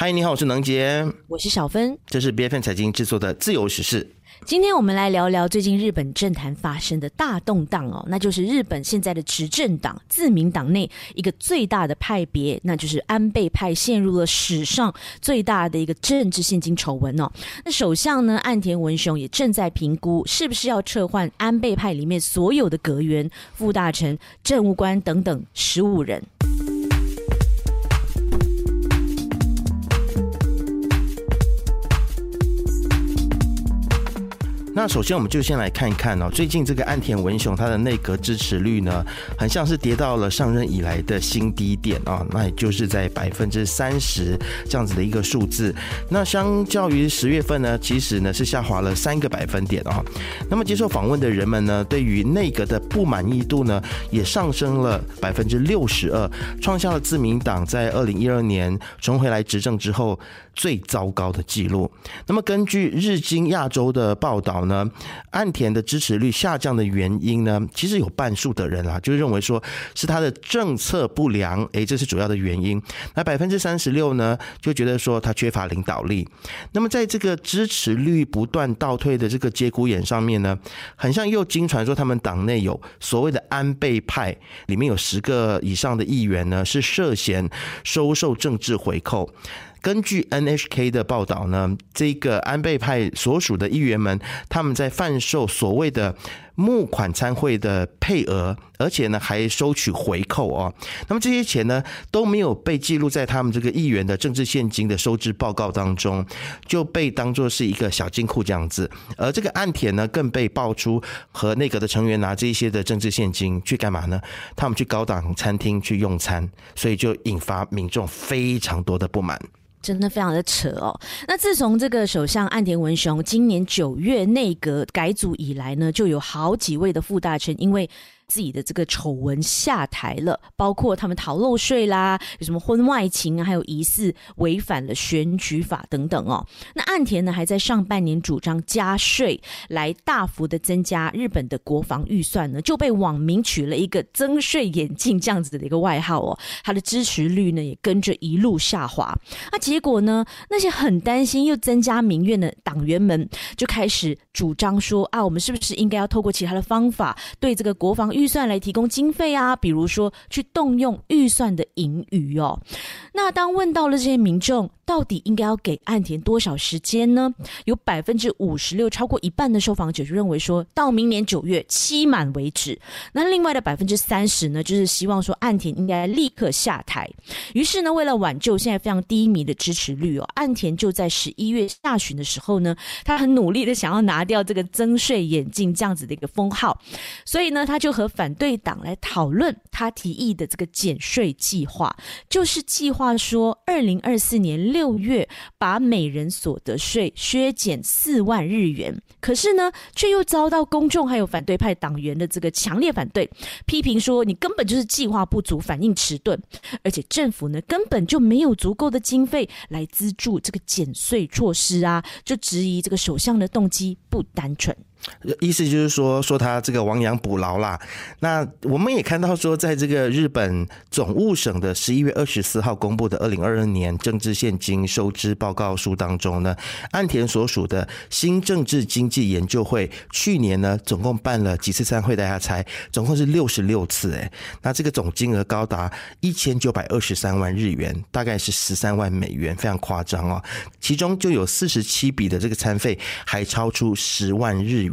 嗨，你好，我是能杰，我是小芬，这是 B F N 财经制作的自由时事。今天我们来聊聊最近日本政坛发生的大动荡哦，那就是日本现在的执政党自民党内一个最大的派别，那就是安倍派陷入了史上最大的一个政治现金丑闻哦。那首相呢，岸田文雄也正在评估是不是要撤换安倍派里面所有的阁员、副大臣、政务官等等十五人。那首先，我们就先来看一看哦，最近这个岸田文雄他的内阁支持率呢，很像是跌到了上任以来的新低点啊，那也就是在百分之三十这样子的一个数字。那相较于十月份呢，其实呢是下滑了三个百分点啊。那么接受访问的人们呢，对于内阁的不满意度呢，也上升了百分之六十二，创下了自民党在二零一二年重回来执政之后最糟糕的记录。那么根据日经亚洲的报道。呢，岸田的支持率下降的原因呢，其实有半数的人啊，就认为说是他的政策不良，诶，这是主要的原因。那百分之三十六呢，就觉得说他缺乏领导力。那么在这个支持率不断倒退的这个节骨眼上面呢，很像又经传说他们党内有所谓的安倍派，里面有十个以上的议员呢，是涉嫌收受政治回扣。根据 NHK 的报道呢，这个安倍派所属的议员们，他们在贩售所谓的募款参会的配额，而且呢还收取回扣哦。那么这些钱呢都没有被记录在他们这个议员的政治现金的收支报告当中，就被当作是一个小金库这样子。而这个岸田呢，更被爆出和内阁的成员拿这些的政治现金去干嘛呢？他们去高档餐厅去用餐，所以就引发民众非常多的不满。真的非常的扯哦。那自从这个首相岸田文雄今年九月内阁改组以来呢，就有好几位的副大臣因为。自己的这个丑闻下台了，包括他们逃漏税啦，有什么婚外情啊，还有疑似违反了选举法等等哦。那岸田呢，还在上半年主张加税来大幅的增加日本的国防预算呢，就被网民取了一个“增税眼镜”这样子的一个外号哦。他的支持率呢，也跟着一路下滑。那结果呢，那些很担心又增加民怨的党员们，就开始主张说啊，我们是不是应该要透过其他的方法对这个国防？预算来提供经费啊，比如说去动用预算的盈余哦。那当问到了这些民众，到底应该要给岸田多少时间呢？有百分之五十六，超过一半的受访者就认为说到明年九月期满为止。那另外的百分之三十呢，就是希望说岸田应该立刻下台。于是呢，为了挽救现在非常低迷的支持率哦，岸田就在十一月下旬的时候呢，他很努力的想要拿掉这个增税眼镜这样子的一个封号，所以呢，他就和反对党来讨论他提议的这个减税计划，就是计划说，二零二四年六月把每人所得税削减四万日元。可是呢，却又遭到公众还有反对派党员的这个强烈反对，批评说你根本就是计划不足，反应迟钝，而且政府呢根本就没有足够的经费来资助这个减税措施啊，就质疑这个首相的动机不单纯。意思就是说，说他这个亡羊补牢啦。那我们也看到说，在这个日本总务省的十一月二十四号公布的二零二二年政治现金收支报告书当中呢，岸田所属的新政治经济研究会去年呢，总共办了几次参会？大家猜，总共是六十六次。哎，那这个总金额高达一千九百二十三万日元，大概是十三万美元，非常夸张哦。其中就有四十七笔的这个餐费还超出十万日。元，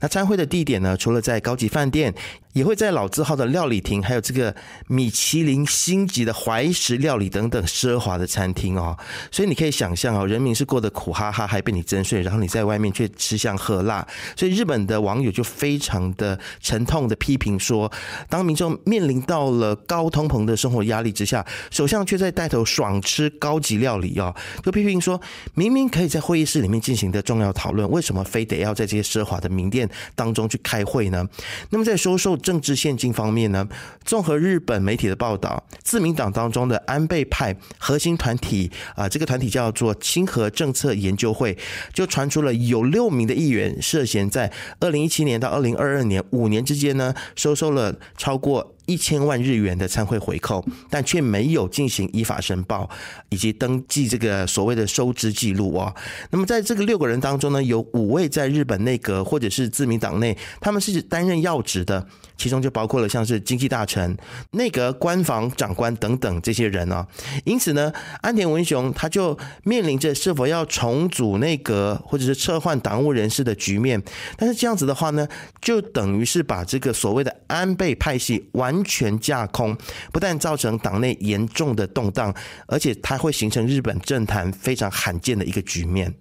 那参会的地点呢？除了在高级饭店。也会在老字号的料理厅，还有这个米其林星级的怀石料理等等奢华的餐厅哦。所以你可以想象哦，人民是过得苦哈哈，还被你征税，然后你在外面却吃香喝辣。所以日本的网友就非常的沉痛的批评说，当民众面临到了高通膨的生活压力之下，首相却在带头爽吃高级料理哦，就批评说，明明可以在会议室里面进行的重要讨论，为什么非得要在这些奢华的名店当中去开会呢？那么在收受。政治现金方面呢，综合日本媒体的报道，自民党当中的安倍派核心团体啊，这个团体叫做亲和政策研究会，就传出了有六名的议员涉嫌在二零一七年到二零二二年五年之间呢，收受了超过。一千万日元的参会回扣，但却没有进行依法申报以及登记这个所谓的收支记录哦。那么在这个六个人当中呢，有五位在日本内阁或者是自民党内，他们是担任要职的，其中就包括了像是经济大臣、内阁官房长官等等这些人哦。因此呢，安田文雄他就面临着是否要重组内阁或者是撤换党务人士的局面。但是这样子的话呢，就等于是把这个所谓的安倍派系完完全架空，不但造成党内严重的动荡，而且它会形成日本政坛非常罕见的一个局面。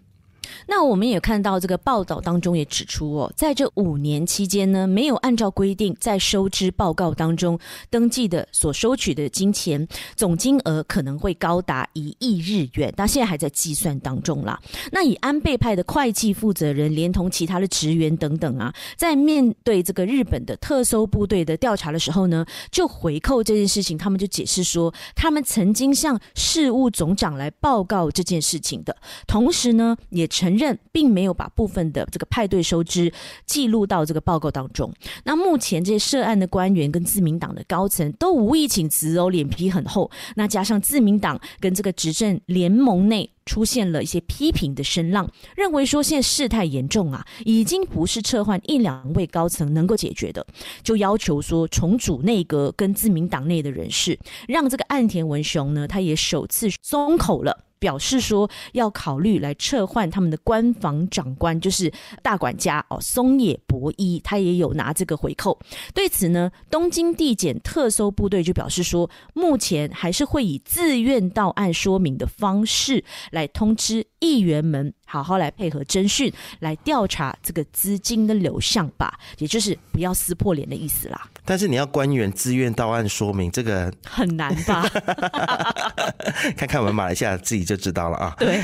那我们也看到这个报道当中也指出哦，在这五年期间呢，没有按照规定在收支报告当中登记的所收取的金钱总金额可能会高达一亿日元，但现在还在计算当中啦。那以安倍派的会计负责人连同其他的职员等等啊，在面对这个日本的特搜部队的调查的时候呢，就回扣这件事情，他们就解释说，他们曾经向事务总长来报告这件事情的，同时呢，也。承认并没有把部分的这个派对收支记录到这个报告当中。那目前这些涉案的官员跟自民党的高层都无意请辞哦，脸皮很厚。那加上自民党跟这个执政联盟内出现了一些批评的声浪，认为说现在事态严重啊，已经不是撤换一两位高层能够解决的，就要求说重组内阁跟自民党内的人士，让这个岸田文雄呢，他也首次松口了。表示说要考虑来撤换他们的官房长官，就是大管家哦，松野博一，他也有拿这个回扣。对此呢，东京地检特搜部队就表示说，目前还是会以自愿到案说明的方式来通知议员们，好好来配合侦讯，来调查这个资金的流向吧，也就是不要撕破脸的意思啦。但是你要官员自愿到案说明，这个很难吧？看看我们马来西亚自己就知道了啊。对，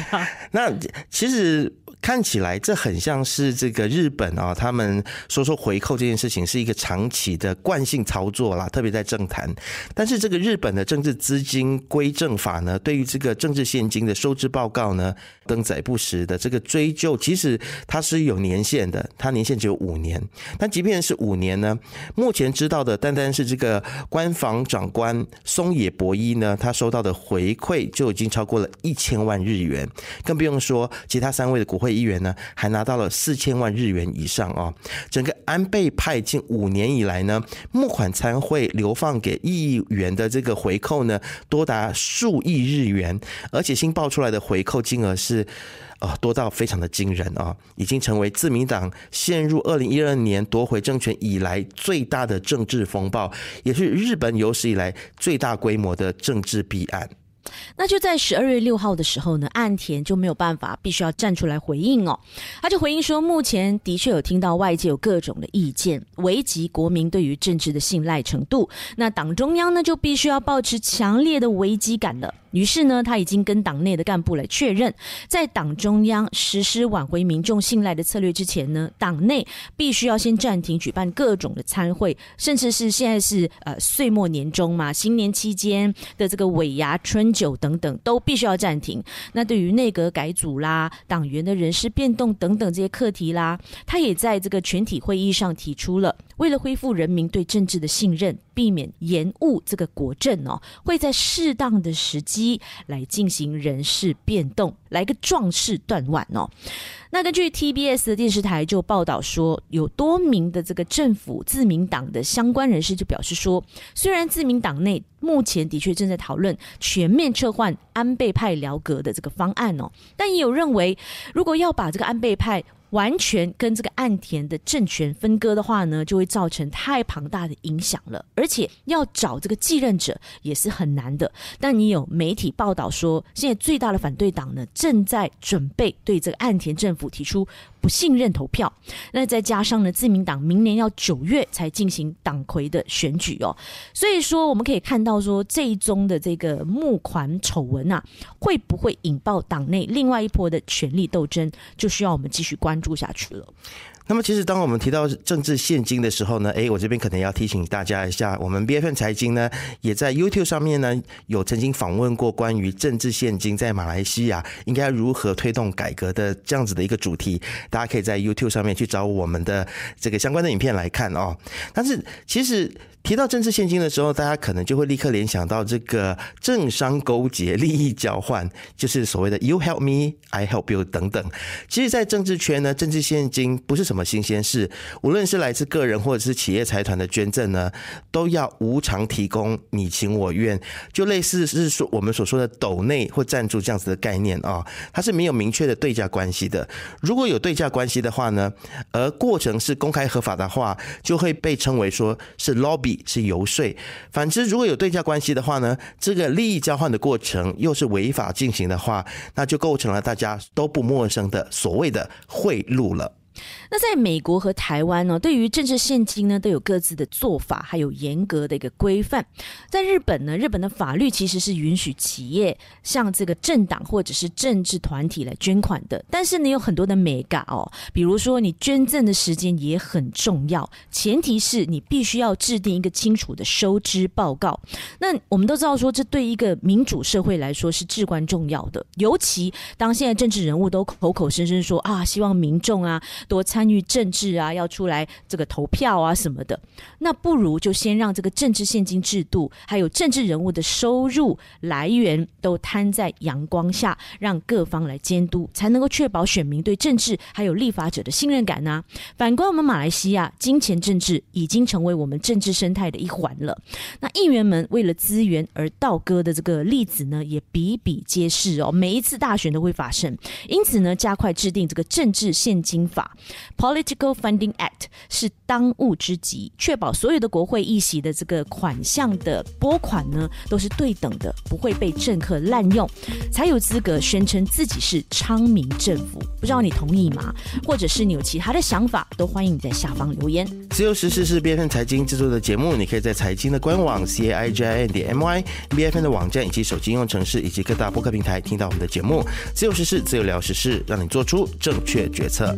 那其实。看起来这很像是这个日本啊，他们说说回扣这件事情是一个长期的惯性操作啦，特别在政坛。但是这个日本的政治资金归正法呢，对于这个政治现金的收支报告呢，登载不实的这个追究，其实它是有年限的，它年限只有五年。但即便是五年呢，目前知道的单单是这个官房长官松野博一呢，他收到的回馈就已经超过了一千万日元，更不用说其他三位的国会。议员呢，还拿到了四千万日元以上哦。整个安倍派近五年以来呢，募款参会流放给议员的这个回扣呢，多达数亿日元，而且新报出来的回扣金额是，呃，多到非常的惊人啊，已经成为自民党陷入二零一二年夺回政权以来最大的政治风暴，也是日本有史以来最大规模的政治弊案。那就在十二月六号的时候呢，岸田就没有办法，必须要站出来回应哦。他就回应说，目前的确有听到外界有各种的意见，危及国民对于政治的信赖程度。那党中央呢，就必须要保持强烈的危机感了。于是呢，他已经跟党内的干部来确认，在党中央实施挽回民众信赖的策略之前呢，党内必须要先暂停举办各种的参会，甚至是现在是呃岁末年终嘛，新年期间的这个尾牙、春酒等等，都必须要暂停。那对于内阁改组啦、党员的人事变动等等这些课题啦，他也在这个全体会议上提出了，为了恢复人民对政治的信任，避免延误这个国政哦，会在适当的时机。来进行人事变动，来个壮士断腕哦。那根据 TBS 的电视台就报道说，有多名的这个政府自民党的相关人士就表示说，虽然自民党内目前的确正在讨论全面撤换安倍派辽阁的这个方案哦，但也有认为，如果要把这个安倍派。完全跟这个岸田的政权分割的话呢，就会造成太庞大的影响了，而且要找这个继任者也是很难的。但你有媒体报道说，现在最大的反对党呢，正在准备对这个岸田政府提出不信任投票。那再加上呢，自民党明年要九月才进行党魁的选举哦，所以说我们可以看到说，这一宗的这个募款丑闻啊，会不会引爆党内另外一波的权力斗争，就需要我们继续关。住下去了。那么，其实当我们提到政治现金的时候呢，哎，我这边可能要提醒大家一下，我们 B F N 财经呢，也在 YouTube 上面呢，有曾经访问过关于政治现金在马来西亚应该如何推动改革的这样子的一个主题，大家可以在 YouTube 上面去找我们的这个相关的影片来看哦。但是，其实。提到政治现金的时候，大家可能就会立刻联想到这个政商勾结、利益交换，就是所谓的 “you help me, I help you” 等等。其实，在政治圈呢，政治现金不是什么新鲜事，无论是来自个人或者是企业财团的捐赠呢，都要无偿提供，你情我愿，就类似是说我们所说的斗内或赞助这样子的概念啊，它是没有明确的对价关系的。如果有对价关系的话呢，而过程是公开合法的话，就会被称为说是 lobby。是游说，反之，如果有对价关系的话呢，这个利益交换的过程又是违法进行的话，那就构成了大家都不陌生的所谓的贿赂了。那在美国和台湾呢，对于政治现金呢，都有各自的做法，还有严格的一个规范。在日本呢，日本的法律其实是允许企业向这个政党或者是政治团体来捐款的，但是呢，有很多的美感哦，比如说你捐赠的时间也很重要，前提是你必须要制定一个清楚的收支报告。那我们都知道说，这对一个民主社会来说是至关重要的，尤其当现在政治人物都口口声声说啊，希望民众啊。多参与政治啊，要出来这个投票啊什么的，那不如就先让这个政治现金制度，还有政治人物的收入来源都摊在阳光下，让各方来监督，才能够确保选民对政治还有立法者的信任感呢。反观我们马来西亚，金钱政治已经成为我们政治生态的一环了。那议员们为了资源而倒戈的这个例子呢，也比比皆是哦。每一次大选都会发生，因此呢，加快制定这个政治现金法 Political Funding Act 是当务之急，确保所有的国会议席的这个款项的拨款呢，都是对等的，不会被政客滥用，才有资格宣称自己是昌明政府。不知道你同意吗？或者是你有其他的想法，都欢迎你在下方留言。自由时事是 B F N 财经制作的节目，你可以在财经的官网 c a i j i n 点 m y B F N 的网站以及手机应用程式以及各大播客平台听到我们的节目。自由时事，自由聊时事，让你做出正确决策。